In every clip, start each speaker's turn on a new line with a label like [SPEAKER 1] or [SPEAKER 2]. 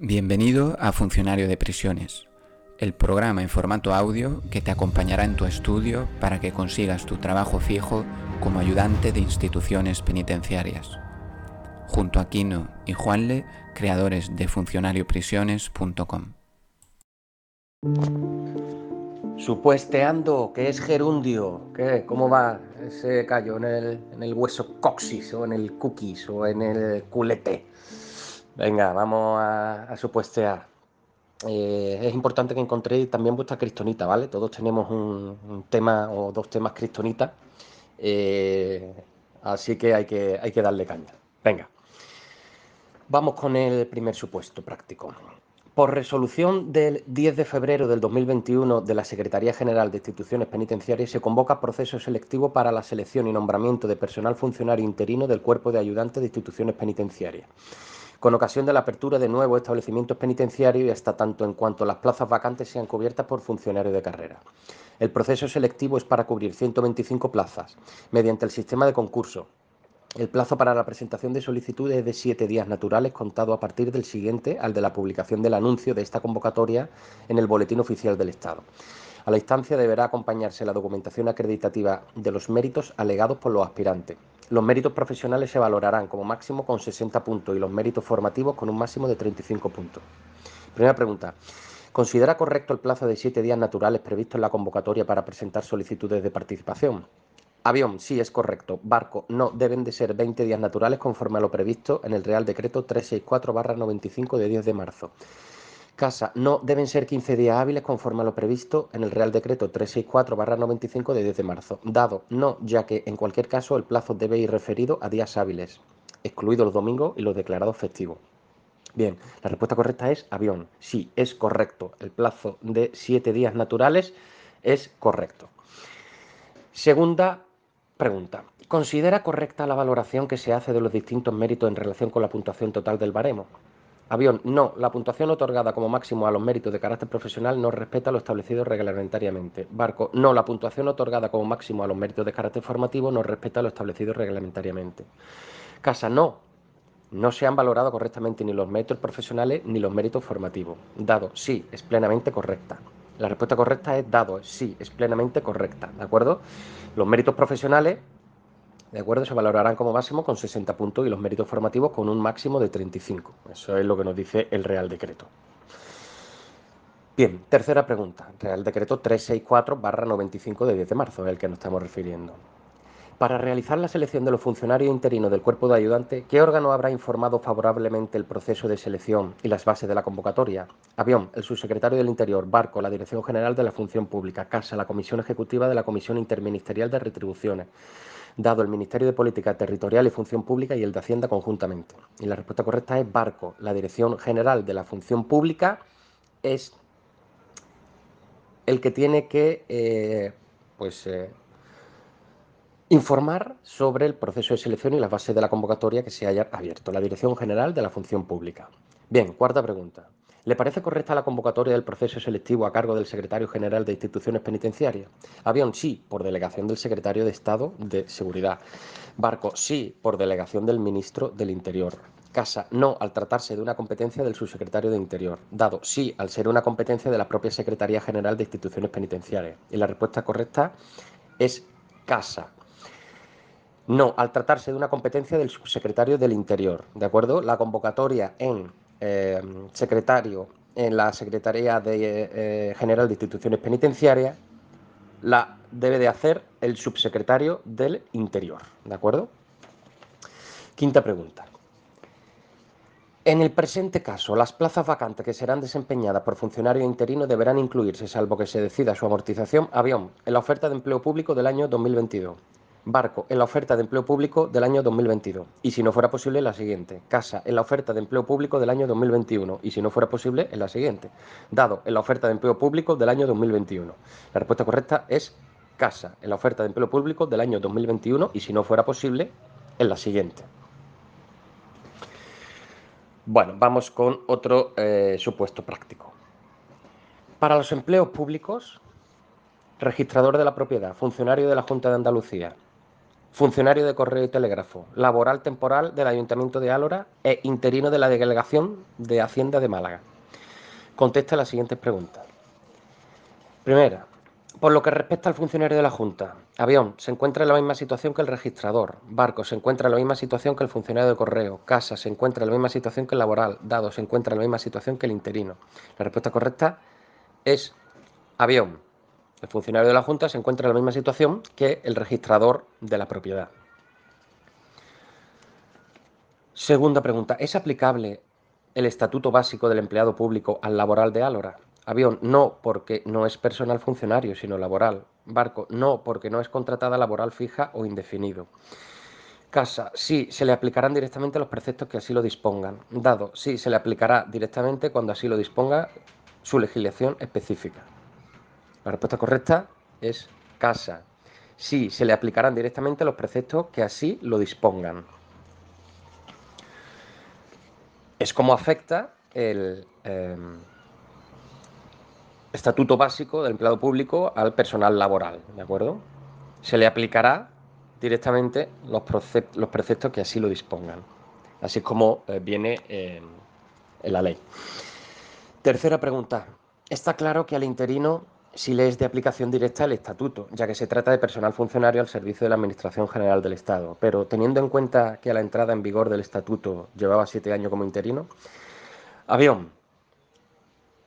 [SPEAKER 1] Bienvenido a Funcionario de Prisiones, el programa en formato audio que te acompañará en tu estudio para que consigas tu trabajo fijo como ayudante de instituciones penitenciarias. Junto a Kino y Juanle, creadores de funcionarioprisiones.com.
[SPEAKER 2] Supuesteando que es gerundio, ¿qué? ¿Cómo va ese callo en el, en el hueso coxis o en el cookies o en el culete? Venga, vamos a, supuestear. Eh, es importante que encontréis también vuestra cristonita, ¿vale? Todos tenemos un, tema o dos temas cristonitas, eh, así que hay, que hay que darle caña. Venga, vamos con el primer supuesto práctico. Por resolución del 10 de febrero del 2021 de la Secretaría General de Instituciones Penitenciarias se convoca proceso selectivo para la selección y nombramiento de personal funcionario interino del Cuerpo de Ayudantes de Instituciones Penitenciarias con ocasión de la apertura de nuevos establecimientos penitenciarios y hasta tanto en cuanto las plazas vacantes sean cubiertas por funcionarios de carrera. El proceso selectivo es para cubrir 125 plazas mediante el sistema de concurso. El plazo para la presentación de solicitudes es de siete días naturales, contado a partir del siguiente al de la publicación del anuncio de esta convocatoria en el Boletín Oficial del Estado. A la instancia deberá acompañarse la documentación acreditativa de los méritos alegados por los aspirantes. Los méritos profesionales se valorarán como máximo con 60 puntos y los méritos formativos con un máximo de 35 puntos. Primera pregunta. ¿Considera correcto el plazo de siete días naturales previsto en la convocatoria para presentar solicitudes de participación? Avión, sí, es correcto. Barco, no, deben de ser 20 días naturales conforme a lo previsto en el Real Decreto 364-95 de 10 de marzo. Casa, no deben ser 15 días hábiles conforme a lo previsto en el Real Decreto 364-95 de 10 de marzo. Dado, no, ya que en cualquier caso el plazo debe ir referido a días hábiles, excluidos los domingos y los declarados festivos. Bien, la respuesta correcta es avión. Sí, es correcto. El plazo de 7 días naturales es correcto. Segunda pregunta. ¿Considera correcta la valoración que se hace de los distintos méritos en relación con la puntuación total del baremo? Avión, no. La puntuación otorgada como máximo a los méritos de carácter profesional no respeta lo establecido reglamentariamente. Barco, no. La puntuación otorgada como máximo a los méritos de carácter formativo no respeta lo establecido reglamentariamente. Casa, no. No se han valorado correctamente ni los méritos profesionales ni los méritos formativos. Dado, sí, es plenamente correcta. La respuesta correcta es dado, sí, es plenamente correcta. ¿De acuerdo? Los méritos profesionales ¿de acuerdo? Se valorarán como máximo con 60 puntos y los méritos formativos con un máximo de 35. Eso es lo que nos dice el Real Decreto. Bien, tercera pregunta. Real Decreto 364-95 de 10 de marzo, es el que nos estamos refiriendo. Para realizar la selección de los funcionarios interinos del cuerpo de ayudante, ¿qué órgano habrá informado favorablemente el proceso de selección y las bases de la convocatoria? Avión, el subsecretario del Interior, Barco, la Dirección General de la Función Pública, Casa, la Comisión Ejecutiva de la Comisión Interministerial de Retribuciones, dado el Ministerio de Política Territorial y Función Pública y el de Hacienda conjuntamente. Y la respuesta correcta es Barco. La Dirección General de la Función Pública es el que tiene que eh, pues, eh, informar sobre el proceso de selección y las bases de la convocatoria que se haya abierto. La Dirección General de la Función Pública. Bien, cuarta pregunta. ¿Le parece correcta la convocatoria del proceso selectivo a cargo del secretario general de instituciones penitenciarias? Avión, sí, por delegación del secretario de Estado de Seguridad. Barco, sí, por delegación del ministro del Interior. Casa, no, al tratarse de una competencia del subsecretario de Interior. Dado, sí, al ser una competencia de la propia Secretaría General de Instituciones Penitenciarias. Y la respuesta correcta es casa. No, al tratarse de una competencia del subsecretario del Interior. ¿De acuerdo? La convocatoria en eh, secretario en la Secretaría eh, General de Instituciones Penitenciarias, la debe de hacer el subsecretario del Interior. ¿De acuerdo? Quinta pregunta. En el presente caso, las plazas vacantes que serán desempeñadas por funcionarios interinos deberán incluirse, salvo que se decida su amortización, avión, en la oferta de empleo público del año 2022. Barco, en la oferta de empleo público del año 2022. Y si no fuera posible, la siguiente. Casa, en la oferta de empleo público del año 2021. Y si no fuera posible, en la siguiente. Dado, en la oferta de empleo público del año 2021. La respuesta correcta es casa, en la oferta de empleo público del año 2021. Y si no fuera posible, en la siguiente. Bueno, vamos con otro eh, supuesto práctico. Para los empleos públicos, registrador de la propiedad, funcionario de la Junta de Andalucía, funcionario de correo y telégrafo, laboral temporal del Ayuntamiento de Álora e interino de la Delegación de Hacienda de Málaga. Contesta las siguientes preguntas. Primera, por lo que respecta al funcionario de la Junta, avión se encuentra en la misma situación que el registrador, barco se encuentra en la misma situación que el funcionario de correo, casa se encuentra en la misma situación que el laboral, dado se encuentra en la misma situación que el interino. La respuesta correcta es avión. El funcionario de la Junta se encuentra en la misma situación que el registrador de la propiedad. Segunda pregunta, ¿es aplicable el estatuto básico del empleado público al laboral de Álora? Avión, no, porque no es personal funcionario, sino laboral. Barco, no, porque no es contratada laboral fija o indefinido. Casa, sí, se le aplicarán directamente los preceptos que así lo dispongan. Dado, sí, se le aplicará directamente cuando así lo disponga su legislación específica. La respuesta correcta es casa. Sí, se le aplicarán directamente los preceptos que así lo dispongan. Es como afecta el... Em, estatuto básico del empleado público al personal laboral, ¿de acuerdo? Se le aplicará directamente los, preceptos que así lo dispongan, así como eh, viene en la ley. Tercera pregunta. Está claro que al interino si le es de aplicación directa el estatuto, ya que se trata de personal funcionario al servicio de la Administración General del Estado. Pero teniendo en cuenta que a la entrada en vigor del estatuto llevaba siete años como interino, avión,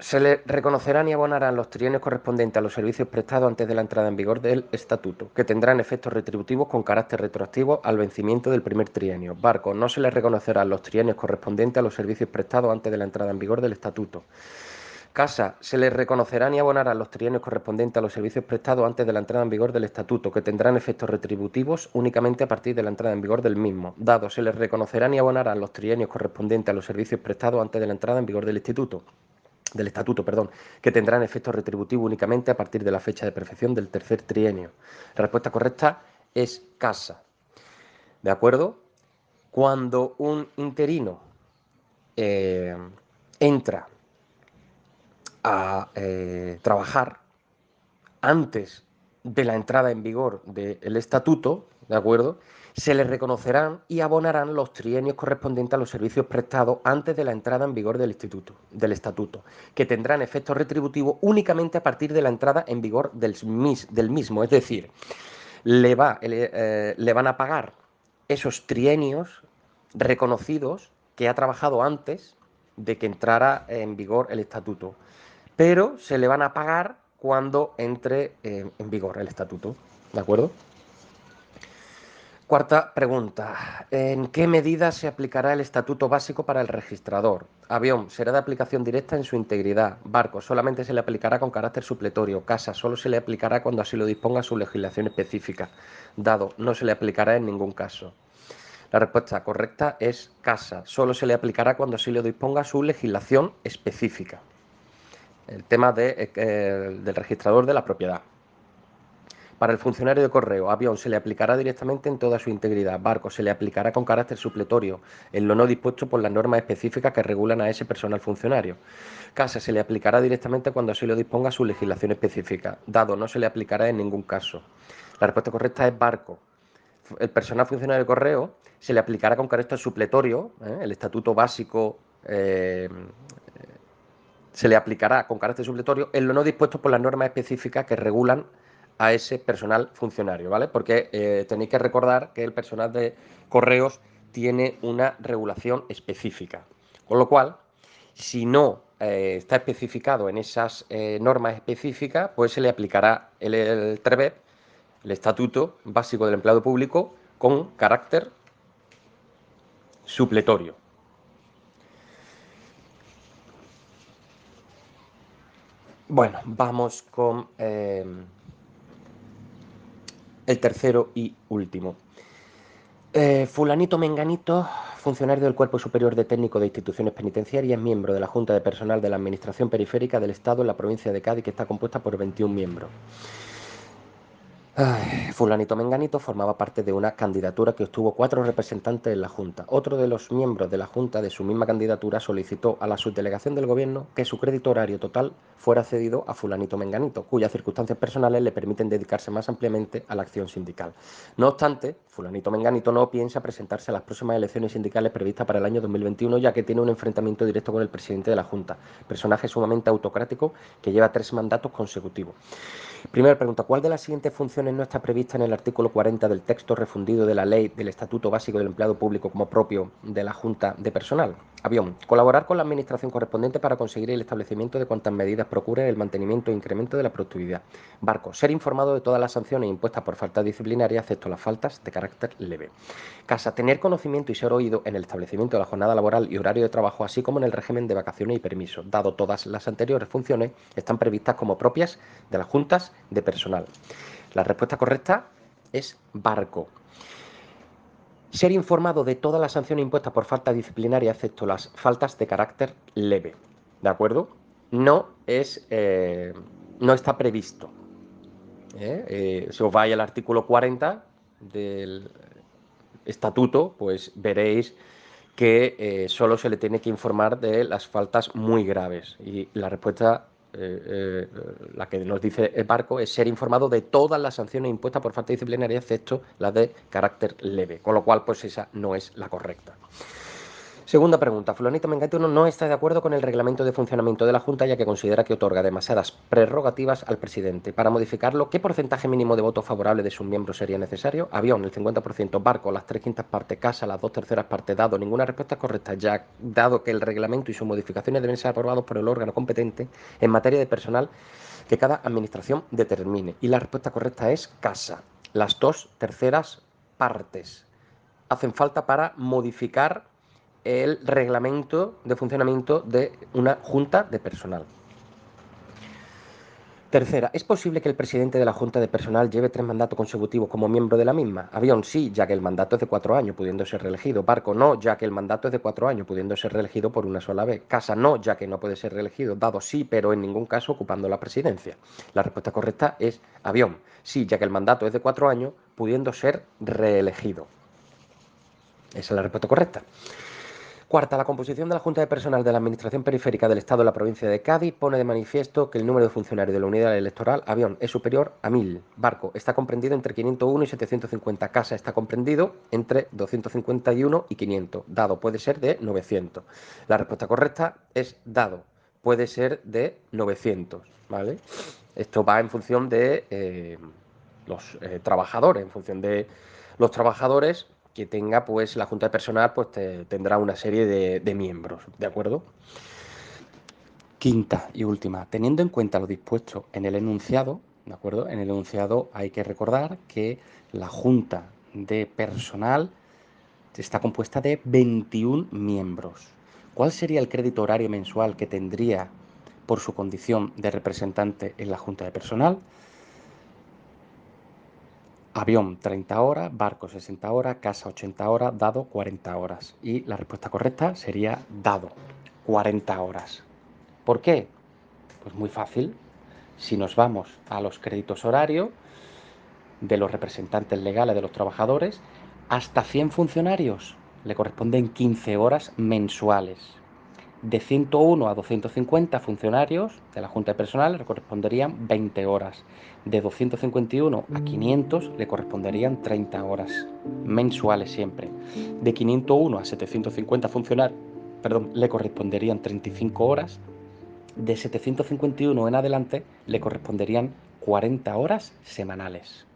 [SPEAKER 2] se le reconocerán y abonarán los trienios correspondientes a los servicios prestados antes de la entrada en vigor del estatuto, que tendrán efectos retributivos con carácter retroactivo al vencimiento del primer trienio. Barco, no se le reconocerán los trienios correspondientes a los servicios prestados antes de la entrada en vigor del estatuto. Casa, se le reconocerán y abonarán los trienios correspondientes a los servicios prestados antes de la entrada en vigor del estatuto, que tendrán efectos retributivos únicamente a partir de la entrada en vigor del mismo. Dado, se les reconocerán y abonarán los trienios correspondientes a los servicios prestados antes de la entrada en vigor del instituto del estatuto, perdón, que tendrán efecto retributivo únicamente a partir de la fecha de perfección del tercer trienio. La respuesta correcta es casa. ¿De acuerdo? Cuando un interino eh, entra a eh, trabajar antes de la entrada en vigor del estatuto, ¿de acuerdo? se le reconocerán y abonarán los trienios correspondientes a los servicios prestados antes de la entrada en vigor del, instituto, del estatuto, que tendrán efecto retributivo únicamente a partir de la entrada en vigor del, del mismo. Es decir, le, va, eh, le van a pagar esos trienios reconocidos que ha trabajado antes de que entrara en vigor el estatuto, pero se le van a pagar cuando entre en vigor el estatuto. ¿De acuerdo? Cuarta pregunta. ¿En qué medida se aplicará el estatuto básico para el registrador? Avión, será de aplicación directa en su integridad. Barco, solamente se le aplicará con carácter supletorio. Casa, solo se le aplicará cuando así lo disponga su legislación específica. Dado, no se le aplicará en ningún caso. La respuesta correcta es casa, solo se le aplicará cuando así lo disponga su legislación específica. El tema de, eh, del registrador de la propiedad. Para el funcionario de correo, avión se le aplicará directamente en toda su integridad. Barco se le aplicará con carácter supletorio, en lo no dispuesto por las normas específicas que regulan a ese personal funcionario. Casa se le aplicará directamente cuando así lo disponga su legislación específica. Dado no se le aplicará en ningún caso. La respuesta correcta es barco. El personal funcionario de correo se le aplicará con carácter supletorio, ¿eh? el estatuto básico eh, se le aplicará con carácter supletorio en lo no dispuesto por las normas específicas que regulan a ese personal funcionario, ¿vale? Porque eh, tenéis que recordar que el personal de correos tiene una regulación específica. Con lo cual, si no eh, está especificado en esas eh, normas específicas, pues se le aplicará el, el TREBEP, el Estatuto Básico del Empleado Público, con carácter supletorio. Bueno, vamos con el tercero y último. Eh, fulanito Menganito, funcionario del Cuerpo Superior de Técnico de Instituciones Penitenciarias, miembro de la Junta de Personal de la Administración Periférica del Estado en la provincia de Cádiz, que está compuesta por 21 miembros. Fulanito Menganito formaba parte de una candidatura que obtuvo cuatro representantes en la Junta. Otro de los miembros de la Junta de su misma candidatura solicitó a la subdelegación del Gobierno que su crédito horario total fuera cedido a fulanito Menganito, cuyas circunstancias personales le permiten dedicarse más ampliamente a la acción sindical. No obstante, fulanito Menganito no piensa presentarse a las próximas elecciones sindicales previstas para el año 2021, ya que tiene un enfrentamiento directo con el presidente de la Junta, personaje sumamente autocrático que lleva tres mandatos consecutivos. Primera pregunta, ¿cuál de las siguientes funciones no está prevista en el artículo 40 del texto refundido de la Ley del Estatuto Básico del Empleado Público como propio de la Junta de Personal? Avión, colaborar con la Administración correspondiente para conseguir el establecimiento de cuantas medidas procure el mantenimiento e incremento de la productividad. Barco, ser informado de todas las sanciones impuestas por falta disciplinaria, excepto las faltas de carácter leve. Casa, tener conocimiento y ser oído en el establecimiento de la jornada laboral y horario de trabajo, así como en el régimen de vacaciones y permisos, dado todas las anteriores funciones, están previstas como propias de las juntas de personal. La respuesta correcta es barco. Ser informado de todas las sanciones impuestas por falta disciplinaria, excepto las faltas de carácter leve. ¿De acuerdo? No es. Eh, no está previsto. ¿eh? Eh, si os vais al artículo 40 del estatuto, pues veréis que solo se le tiene que informar de las faltas muy graves. Y la respuesta eh, eh, la que nos dice el barco es ser informado de todas las sanciones impuestas por falta disciplinaria, excepto las de carácter leve, con lo cual pues esa no es la correcta. Segunda pregunta. Fulanito Menganito no está de acuerdo con el reglamento de funcionamiento de la Junta ya que considera que otorga demasiadas prerrogativas al presidente. Para modificarlo, ¿qué porcentaje mínimo de votos favorables de sus miembros sería necesario? Avión, el 50%, barco, las tres quintas partes, casa, las dos terceras partes, dado. Ninguna respuesta correcta, ya dado que el reglamento y sus modificaciones deben ser aprobados por el órgano competente en materia de personal que cada administración determine. Y la respuesta correcta es casa, las dos terceras partes. Hacen falta para modificar el reglamento de funcionamiento de una junta de personal. Tercera, ¿es posible que el presidente de la Junta de Personal lleve tres mandatos consecutivos como miembro de la misma? Avión, sí, ya que el mandato es de cuatro años, pudiendo ser reelegido. Barco, no, ya que el mandato es de cuatro años, pudiendo ser reelegido por una sola vez. Casa, no, ya que no puede ser reelegido. Dado, sí, pero en ningún caso ocupando la presidencia. La respuesta correcta es avión, sí, ya que el mandato es de cuatro años, pudiendo ser reelegido. Esa es la respuesta correcta. Cuarta, la composición de la Junta de Personal de la Administración Periférica del Estado de la provincia de Cádiz pone de manifiesto que el número de funcionarios de la unidad electoral avión es superior a 1000. Barco está comprendido entre 501 y 750. Casa está comprendido entre 251 y 500. Dado puede ser de 900. La respuesta correcta es dado. Puede ser de 900. ¿vale? Esto va en función de eh, los eh, trabajadores, en función de los trabajadores que tenga pues la junta de personal pues tendrá una serie de, miembros, ¿de acuerdo? Quinta y última, teniendo en cuenta lo dispuesto en el enunciado, ¿de acuerdo? En el enunciado hay que recordar que la junta de personal está compuesta de 21 miembros. ¿Cuál sería el crédito horario mensual que tendría por su condición de representante en la junta de personal? Avión 30 horas, barco 60 horas, casa 80 horas, dado 40 horas. Y la respuesta correcta sería dado 40 horas. ¿Por qué? Pues muy fácil. Si nos vamos a los créditos horarios de los representantes legales de los trabajadores, hasta 100 funcionarios le corresponden 15 horas mensuales de 101 a 250 funcionarios de la Junta de Personal le corresponderían 20 horas. De 251 a 500 le corresponderían 30 horas mensuales siempre. De 501 a 750 funcionarios, perdón, le corresponderían 35 horas. De 751 en adelante le corresponderían 40 horas semanales.